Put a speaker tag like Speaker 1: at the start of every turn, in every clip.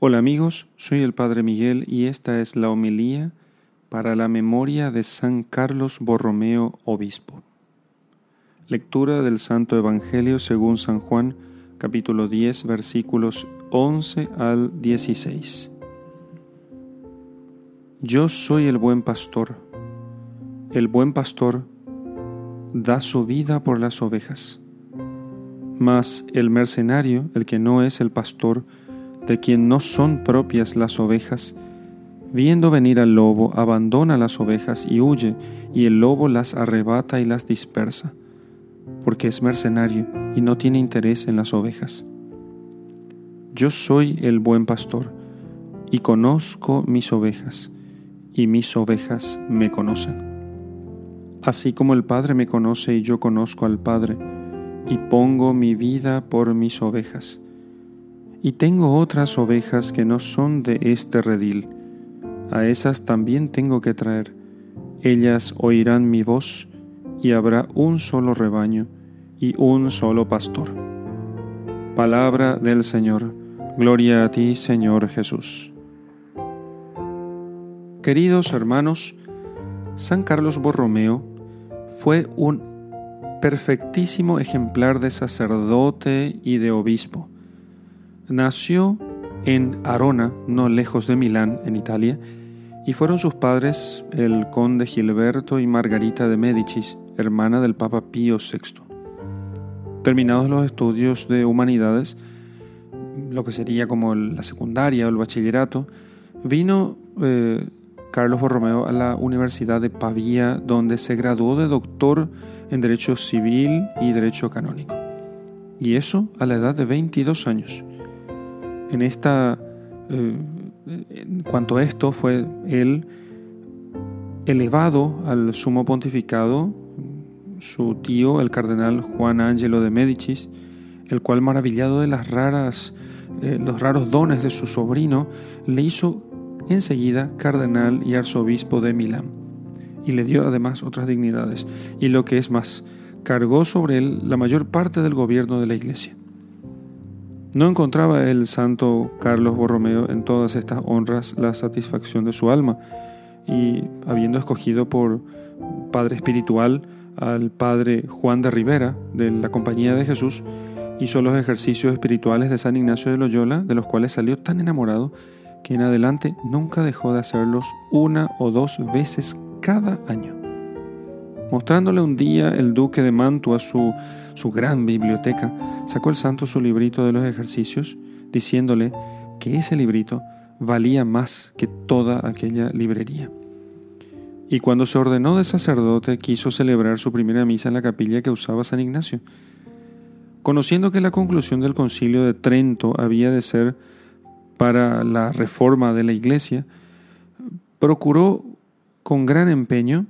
Speaker 1: Hola amigos, soy el Padre Miguel y esta es la homilía para la memoria de San Carlos Borromeo, obispo. Lectura del Santo Evangelio según San Juan, capítulo 10, versículos 11 al 16. Yo soy el buen pastor. El buen pastor da su vida por las ovejas. Mas el mercenario, el que no es el pastor, de quien no son propias las ovejas, viendo venir al lobo, abandona las ovejas y huye, y el lobo las arrebata y las dispersa, porque es mercenario y no tiene interés en las ovejas. Yo soy el buen pastor, y conozco mis ovejas, y mis ovejas me conocen. Así como el Padre me conoce y yo conozco al Padre, y pongo mi vida por mis ovejas. Y tengo otras ovejas que no son de este redil. A esas también tengo que traer. Ellas oirán mi voz, y habrá un solo rebaño y un solo pastor. Palabra del Señor. Gloria a ti, Señor Jesús. Queridos hermanos, San Carlos Borromeo fue un perfectísimo ejemplar de sacerdote y de obispo. Nació en Arona, no lejos de Milán, en Italia, y fueron sus padres el conde Gilberto y Margarita de Médicis, hermana del Papa Pío VI. Terminados los estudios de humanidades, lo que sería como la secundaria o el bachillerato, vino eh, Carlos Borromeo a la Universidad de Pavía, donde se graduó de doctor en Derecho Civil y Derecho Canónico. Y eso a la edad de 22 años. En esta, eh, cuanto a esto, fue él elevado al sumo pontificado, su tío, el cardenal Juan Angelo de Médicis, el cual, maravillado de las raras, eh, los raros dones de su sobrino, le hizo enseguida cardenal y arzobispo de Milán y le dio además otras dignidades, y lo que es más, cargó sobre él la mayor parte del gobierno de la Iglesia. No encontraba el santo Carlos Borromeo en todas estas honras la satisfacción de su alma, y habiendo escogido por padre espiritual al padre Juan de Rivera de la Compañía de Jesús, hizo los ejercicios espirituales de San Ignacio de Loyola, de los cuales salió tan enamorado que en adelante nunca dejó de hacerlos una o dos veces cada año. Mostrándole un día el duque de Mantua su, su gran biblioteca, sacó el santo su librito de los ejercicios, diciéndole que ese librito valía más que toda aquella librería. Y cuando se ordenó de sacerdote, quiso celebrar su primera misa en la capilla que usaba San Ignacio. Conociendo que la conclusión del concilio de Trento había de ser para la reforma de la iglesia, procuró con gran empeño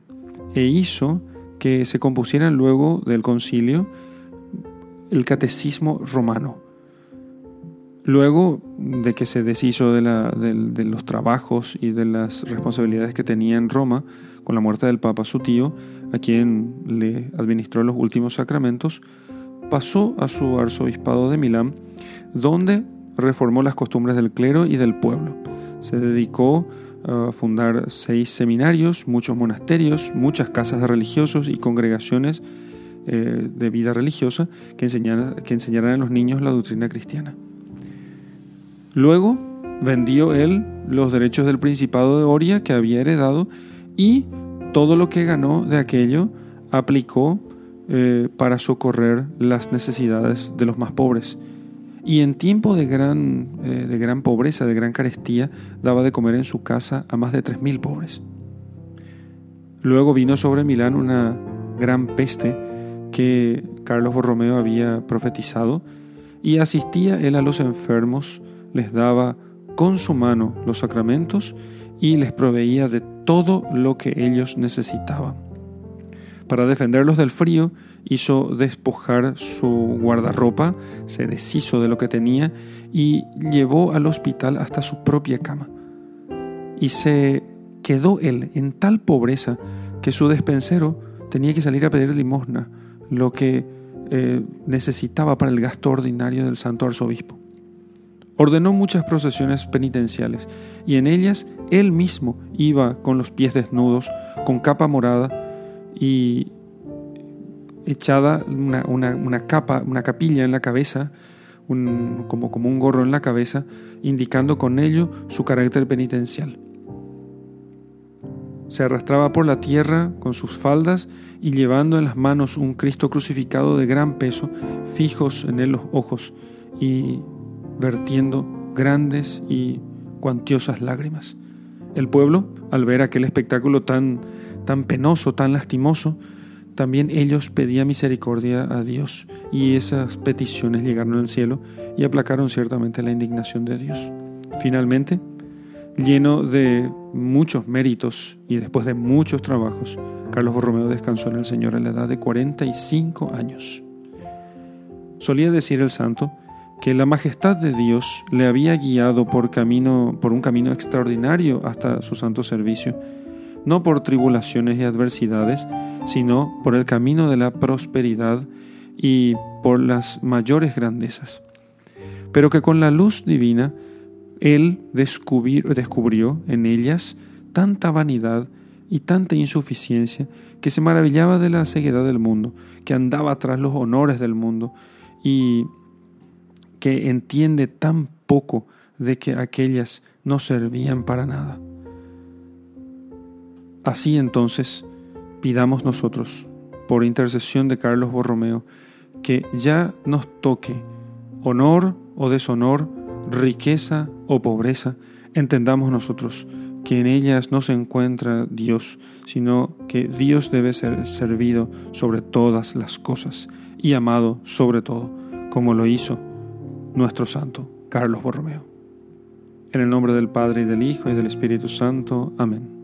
Speaker 1: e hizo que se compusieran luego del concilio el catecismo romano. Luego de que se deshizo de, de, los trabajos y de las responsabilidades que tenía en Roma, con la muerte del Papa su tío, a quien le administró los últimos sacramentos, pasó a su arzobispado de Milán, donde reformó las costumbres del clero y del pueblo. Se dedicó fundar seis seminarios, muchos monasterios, muchas casas de religiosos y congregaciones eh, de vida religiosa que, que enseñaran a los niños la doctrina cristiana. Luego vendió él los derechos del Principado de Oria que había heredado y todo lo que ganó de aquello aplicó eh, para socorrer las necesidades de los más pobres y en tiempo de gran, eh, de gran pobreza, de gran carestía, daba de comer en su casa a más de tres mil pobres. Luego vino sobre Milán una gran peste que Carlos Borromeo había profetizado y asistía él a los enfermos, les daba con su mano los sacramentos y les proveía de todo lo que ellos necesitaban. Para defenderlos del frío, hizo despojar su guardarropa, se deshizo de lo que tenía y llevó al hospital hasta su propia cama. Y se quedó él en tal pobreza que su despensero tenía que salir a pedir limosna, lo que eh, necesitaba para el gasto ordinario del santo arzobispo. Ordenó muchas procesiones penitenciales, y en ellas él mismo iba con los pies desnudos, con capa morada y echada una, capa, una capilla en la cabeza, como, como un gorro en la cabeza, indicando con ello su carácter penitencial. Se arrastraba por la tierra con sus faldas y llevando en las manos un Cristo crucificado de gran peso, fijos en él los ojos y vertiendo grandes y cuantiosas lágrimas. El pueblo, al ver aquel espectáculo tan, tan penoso, tan lastimoso, también ellos pedían misericordia a Dios y esas peticiones llegaron al cielo y aplacaron ciertamente la indignación de Dios. Finalmente, lleno de muchos méritos y después de muchos trabajos, Carlos Borromeo descansó en el Señor a la edad de 45 años. Solía decir el santo que la majestad de Dios le había guiado por, camino, por un camino extraordinario hasta su santo servicio, no por tribulaciones y adversidades, sino por el camino de la prosperidad y por las mayores grandezas. Pero que con la luz divina él descubrió en ellas tanta vanidad y tanta insuficiencia que se maravillaba de la ceguedad del mundo, que andaba tras los honores del mundo y que entiende tan poco de que aquellas no servían para nada. Así entonces, pidamos nosotros, por intercesión de Carlos Borromeo, que ya nos toque honor o deshonor, riqueza o pobreza, entendamos nosotros que en ellas no se encuentra Dios, sino que Dios debe ser servido sobre todas las cosas y amado sobre todo, como lo hizo nuestro santo Carlos Borromeo. En el nombre del Padre y del Hijo y del Espíritu Santo. Amén.